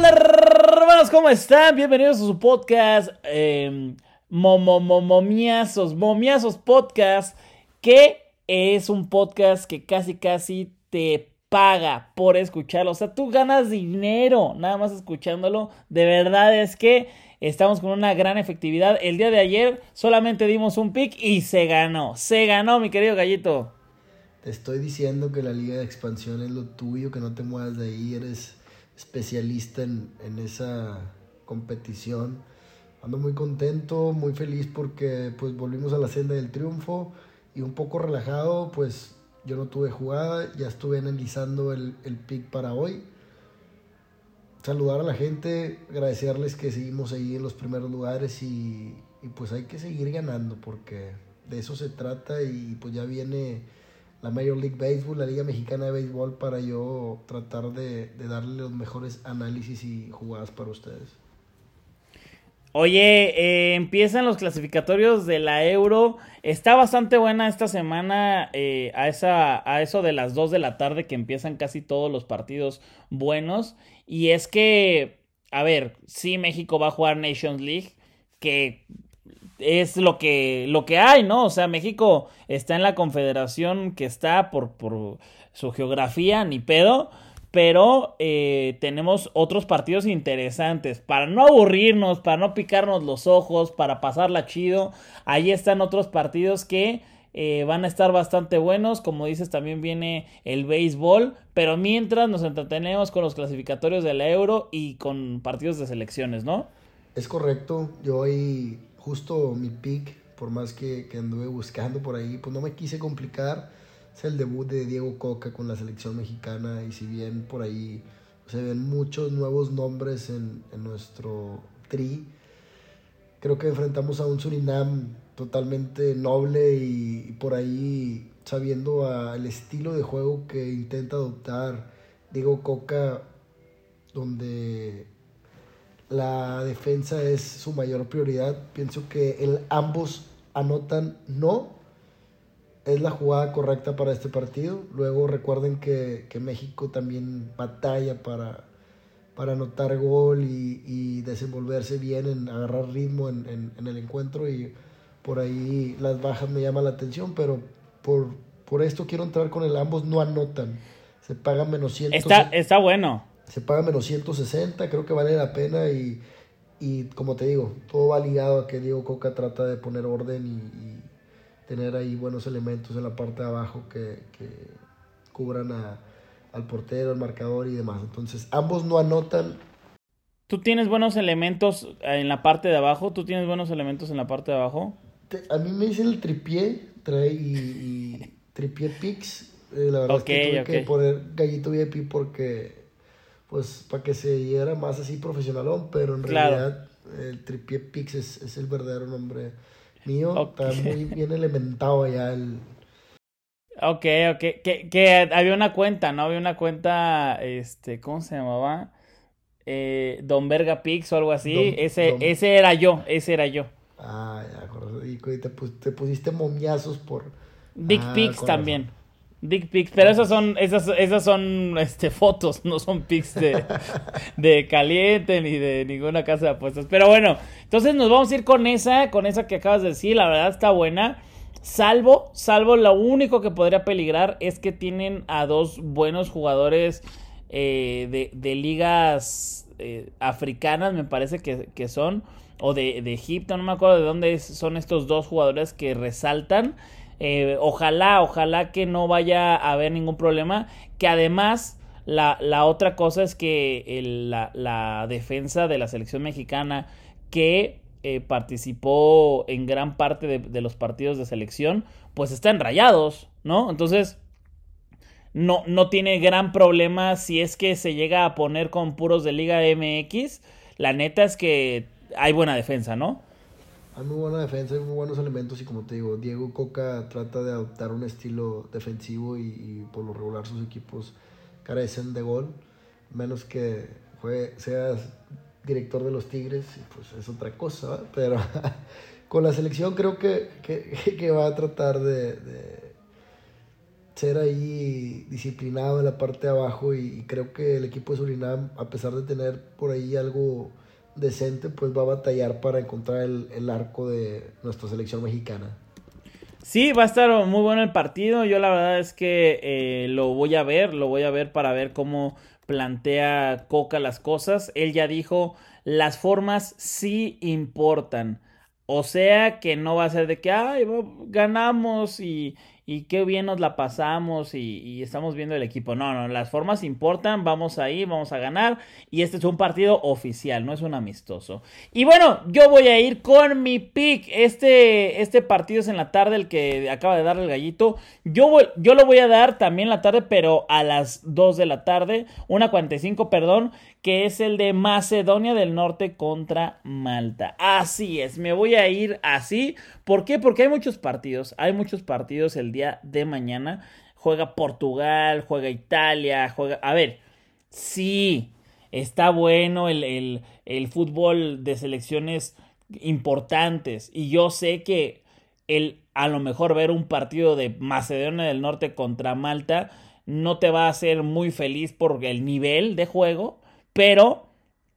Hola hermanos, ¿cómo están? Bienvenidos a su podcast eh, Momiazos, Podcast, que es un podcast que casi casi te paga por escucharlo. O sea, tú ganas dinero nada más escuchándolo. De verdad es que estamos con una gran efectividad. El día de ayer solamente dimos un pick y se ganó. Se ganó, mi querido gallito. Te estoy diciendo que la liga de expansión es lo tuyo, que no te muevas de ahí. Eres especialista en, en esa competición. Ando muy contento, muy feliz porque pues volvimos a la senda del triunfo y un poco relajado, pues yo no tuve jugada, ya estuve analizando el, el pick para hoy. Saludar a la gente, agradecerles que seguimos ahí en los primeros lugares y, y pues hay que seguir ganando porque de eso se trata y pues ya viene la Major League Baseball, la Liga Mexicana de Béisbol para yo tratar de, darle los mejores análisis y jugadas para ustedes. Oye, eh, empiezan los clasificatorios de la Euro. Está bastante buena esta semana eh, a, esa, a eso de las 2 de la tarde que empiezan casi todos los partidos buenos. Y es que, a ver, sí México va a jugar Nations League, que es lo que, lo que hay, ¿no? O sea, México está en la confederación que está por, por su geografía, ni pedo pero eh, tenemos otros partidos interesantes. Para no aburrirnos, para no picarnos los ojos, para pasarla chido, ahí están otros partidos que eh, van a estar bastante buenos. Como dices, también viene el béisbol, pero mientras nos entretenemos con los clasificatorios de la Euro y con partidos de selecciones, ¿no? Es correcto, yo hoy justo mi pick, por más que, que anduve buscando por ahí, pues no me quise complicar. Es el debut de Diego Coca con la selección mexicana y si bien por ahí se ven muchos nuevos nombres en, nuestro tri, creo que enfrentamos a un Surinam totalmente noble y, por ahí sabiendo al estilo de juego que intenta adoptar Diego Coca, donde la defensa es su mayor prioridad. Pienso que el, ambos anotan no, es la jugada correcta para este partido. Luego recuerden que, que México también batalla para, para anotar gol y, y, desenvolverse bien, en agarrar ritmo en, en, en, el encuentro y por ahí las bajas me llaman la atención, pero por, por esto quiero entrar con el ambos no anotan. Se paga menos 100. Está, está bueno. Se paga menos 160, creo que vale la pena y, y como te digo, todo va ligado a que Diego Coca trata de poner orden y, y tener ahí buenos elementos en la parte de abajo que, que cubran a, al portero, al marcador y demás. Entonces, ambos no anotan. ¿Tú tienes buenos elementos en la parte de abajo? ¿Tú tienes buenos elementos en la parte de abajo? A mí me dice el tripié, trae y, y tripié picks. Eh, la verdad okay, es que tuve okay. que poner gallito VIP porque, pues, para que se diera más así profesionalón, pero en Claro. realidad el tripié picks es, es el verdadero nombre mío. Está muy bien elementado ya el, Ok, ok. Que, que había una cuenta, ¿no? Había una cuenta, este, ¿cómo se llamaba? Eh, Don Verga Pix o algo así. Don- ese, Don- ese era yo, ese era yo. Ah, ya. Y te, te pusiste momiazos por. Dick Ah, con también. Dick Pics, pero esas son, esas, esas son este, fotos, no son pics de, de caliente ni de ninguna casa de apuestas. Pero bueno, entonces nos vamos a ir con esa, con esa que acabas de decir, la verdad está buena. Salvo, salvo, lo único que podría peligrar es que tienen a dos buenos jugadores eh, de, de ligas eh, africanas, me parece que, que son, o de, de Egipto, no me acuerdo de dónde es- son estos dos jugadores que resaltan. Eh, ojalá, ojalá que no vaya a haber ningún problema. Que además, la, la otra cosa es que la, la defensa de la selección mexicana que eh, participó en gran parte de, los partidos de selección, pues están rayados, ¿no? Entonces, no, no tiene gran problema si es que se llega a poner con puros de Liga MX. La neta es que hay buena defensa, ¿no? Hay muy buena defensa, hay muy buenos elementos. Y como te digo, Diego Coca trata de adoptar un estilo defensivo y, por lo regular sus equipos carecen de gol. Menos que juegue, seas director de los Tigres, pues es otra cosa, ¿verdad? Pero con la selección creo que, que, que va a tratar de, de ser ahí disciplinado en la parte de abajo y, creo que el equipo de Surinam, a pesar de tener por ahí algo decente, pues va a batallar para encontrar el, arco de nuestra selección mexicana. Sí, va a estar muy bueno el partido. Yo la verdad es que eh, lo voy a ver, lo voy a ver para ver cómo plantea Coca las cosas. Él ya dijo, las formas sí importan. O sea que no va a ser de que, ay, ganamos y, y qué bien nos la pasamos y, estamos viendo el equipo. No, no, las formas importan, vamos ahí, vamos a ganar y este es un partido oficial, no es un amistoso. Y bueno, yo voy a ir con mi pick. Este, este partido es en la tarde, el que acaba de darle el gallito. Yo, yo lo voy a dar también en la tarde, pero a las 2 de la tarde, una 45, perdón, que es el de Macedonia del Norte contra Malta. Así es, me voy a ir así. ¿Por qué? Porque hay muchos partidos, hay muchos partidos el día de mañana. Juega Portugal, juega Italia, juega... A ver, sí, está bueno el, el, fútbol de selecciones importantes. Y yo sé que el a lo mejor ver un partido de Macedonia del Norte contra Malta no te va a hacer muy feliz por el nivel de juego, pero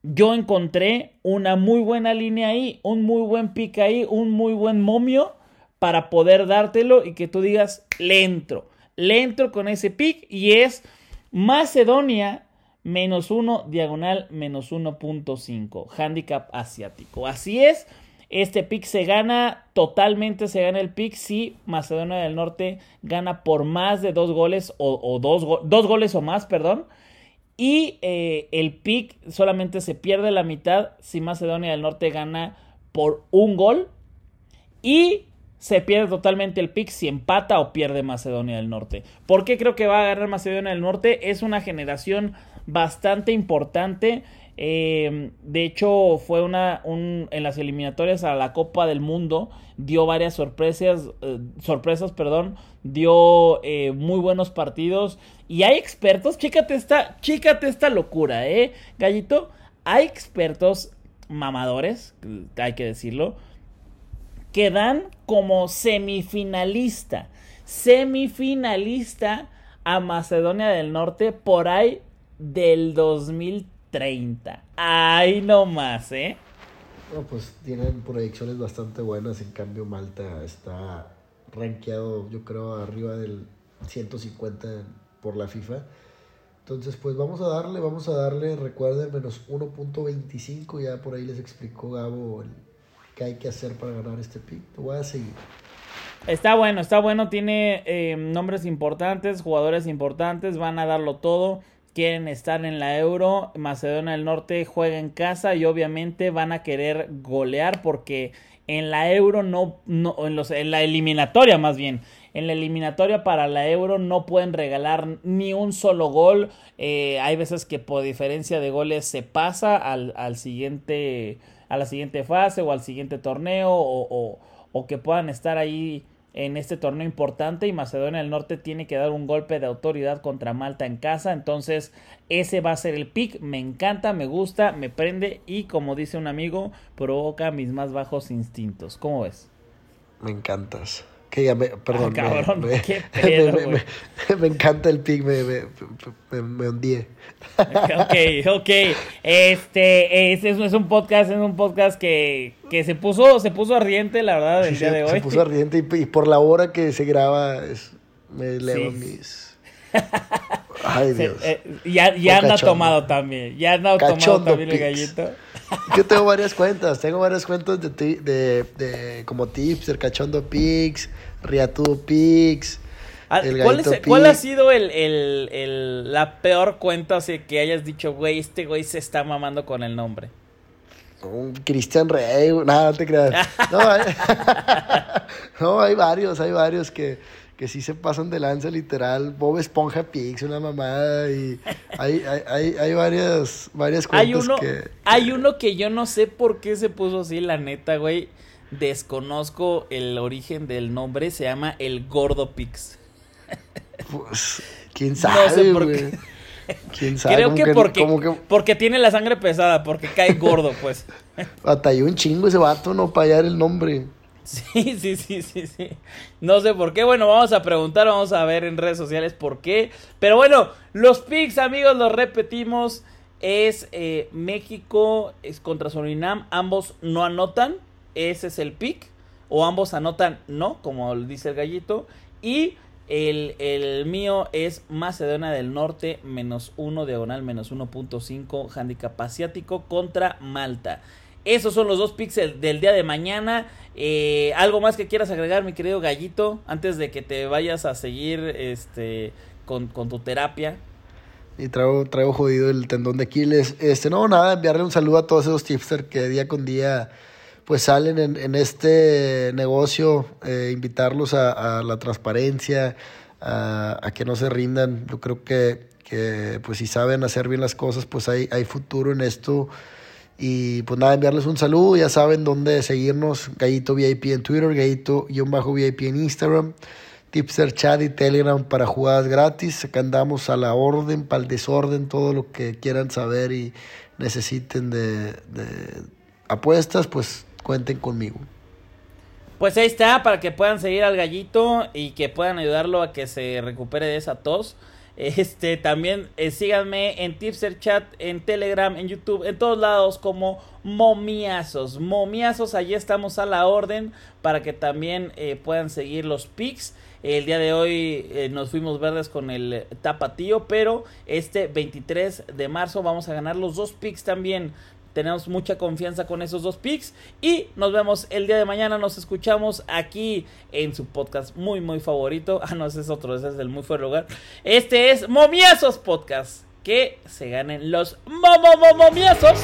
yo encontré una muy buena línea ahí, un muy buen pick ahí, un muy buen momio para poder dártelo y que tú digas, le entro, le entro con ese pick y es Macedonia menos uno, diagonal menos 1.5, handicap asiático. Así es, este pick se gana, totalmente se gana el pick si Macedonia del Norte gana por más de dos goles o, dos, dos goles o más, perdón. Y eh, el pick solamente se pierde la mitad si Macedonia del Norte gana por un gol. Y se pierde totalmente el pick si empata o pierde Macedonia del Norte. ¿Por qué creo que va a ganar Macedonia del Norte? Es una generación bastante importante. Eh, de hecho, fue una un, en las eliminatorias a la Copa del Mundo. Dio varias sorpresas, eh, sorpresas, perdón. Dio muy buenos partidos. Y hay expertos, chécate esta, esta locura, ¿eh? Gallito, hay expertos mamadores, hay que decirlo, que dan como semifinalista, semifinalista a Macedonia del Norte por ahí del 2030. Ahí nomás, ¿eh? No, pues tienen proyecciones bastante buenas, en cambio Malta está rankeado yo creo arriba del 150 por la FIFA. Entonces, pues vamos a darle, vamos a darle, recuerden, menos 1.25, ya por ahí les explicó Gabo el, qué hay que hacer para ganar este pick. Te voy a seguir. Está bueno, está bueno, tiene eh, nombres importantes, jugadores importantes, van a darlo todo, quieren estar en la Euro, Macedonia del Norte juega en casa y obviamente van a querer golear porque en la Euro no, no en, los, en la eliminatoria más bien, en la eliminatoria para la Euro no pueden regalar ni un solo gol. Eh, hay veces que por diferencia de goles se pasa al, al, siguiente, a la siguiente fase o al siguiente torneo o, o, que puedan estar ahí en este torneo importante y Macedonia del Norte tiene que dar un golpe de autoridad contra Malta en casa. Entonces ese va a ser el pick. Me encanta, me gusta, me prende y como dice un amigo, provoca mis más bajos instintos. ¿Cómo ves? Me encantas. Que ya me, perdón, ah, me, ¿qué me, encanta el pick, me, me, me, hundí. Ok, ok. Este, es, es un podcast, es un podcast que, que se puso, se puso ardiente, la verdad, el día de hoy. Se puso ardiente y, por la hora que se graba es, me leo mis. Ay, Dios. Eh, ya ya anda tomado también. Ya anda tomado también el gallito. Yo tengo varias cuentas. Tengo varias cuentas de, de, de como tipster, cachondo pics, riatudo pics. Ah, ¿Cuál, es, ¿Cuál, ha sido el, el, el, la peor cuenta así que hayas dicho, güey, este güey se está mamando con el nombre? Un Cristian Rey, nada, no te creas. No no, hay varios, hay varios que que sí se pasan de lanza literal. Bob Esponja Pix, una mamada. Y hay, hay, hay, varias, varias cuentas hay uno, que, Hay uno que yo no sé por qué se puso así, la neta, güey. Desconozco el origen del nombre. Se llama El Gordo Pix. Pues, quién sabe, no sé por qué. ¿Quién sabe? Creo que, porque, porque tiene la sangre pesada, porque cae gordo, pues. Batalló un chingo ese vato, no para hallar el nombre. Sí, sí, sí, sí, sí. No sé por qué. Bueno, vamos a preguntar, vamos a ver en redes sociales por qué. Pero bueno, los picks, amigos, los repetimos. Es eh, México es contra Surinam. Ambos no anotan. Ese es el pick. O ambos anotan no, como dice el gallito. Y el, el, mío es Macedonia del Norte, menos 1, diagonal, menos 1.5, handicap asiático contra Malta. Esos son los dos píxeles del día de mañana. Eh, ¿Algo más que quieras agregar, mi querido Gallito, antes de que te vayas a seguir este, con, tu terapia? Y traigo, traigo jodido el tendón de Aquiles. Este, no, nada, enviarle un saludo a todos esos tipsters que día con día pues salen en, este negocio, eh, invitarlos a, la transparencia, a, a, que no se rindan. Yo creo que, que, pues si saben hacer bien las cosas, pues hay, hay futuro en esto. Y pues nada, enviarles un saludo, ya saben dónde seguirnos, Gallito VIP en Twitter, Gallito-VIP en Instagram, Tipster Chat y Telegram para jugadas gratis. Acá andamos a la orden, para el desorden, todo lo que quieran saber y necesiten de, de apuestas, pues cuenten conmigo. Pues ahí está, para que puedan seguir al gallito y que puedan ayudarlo a que se recupere de esa tos. Este, también eh, síganme en Tipser Chat, en Telegram, en YouTube, en todos lados como Momiazos. Momiazos, allí estamos a la orden para que también eh, puedan seguir los pics. El día de hoy eh, nos fuimos verdes con el tapatío, pero este 23 de marzo vamos a ganar los dos pics también. Tenemos mucha confianza con esos dos picks. Y nos vemos el día de mañana. Nos escuchamos aquí en su podcast muy, muy favorito. Ah, no, ese es otro, ese es el muy fuerte lugar. Este es Momiazos Podcast. Que se ganen los momiazos.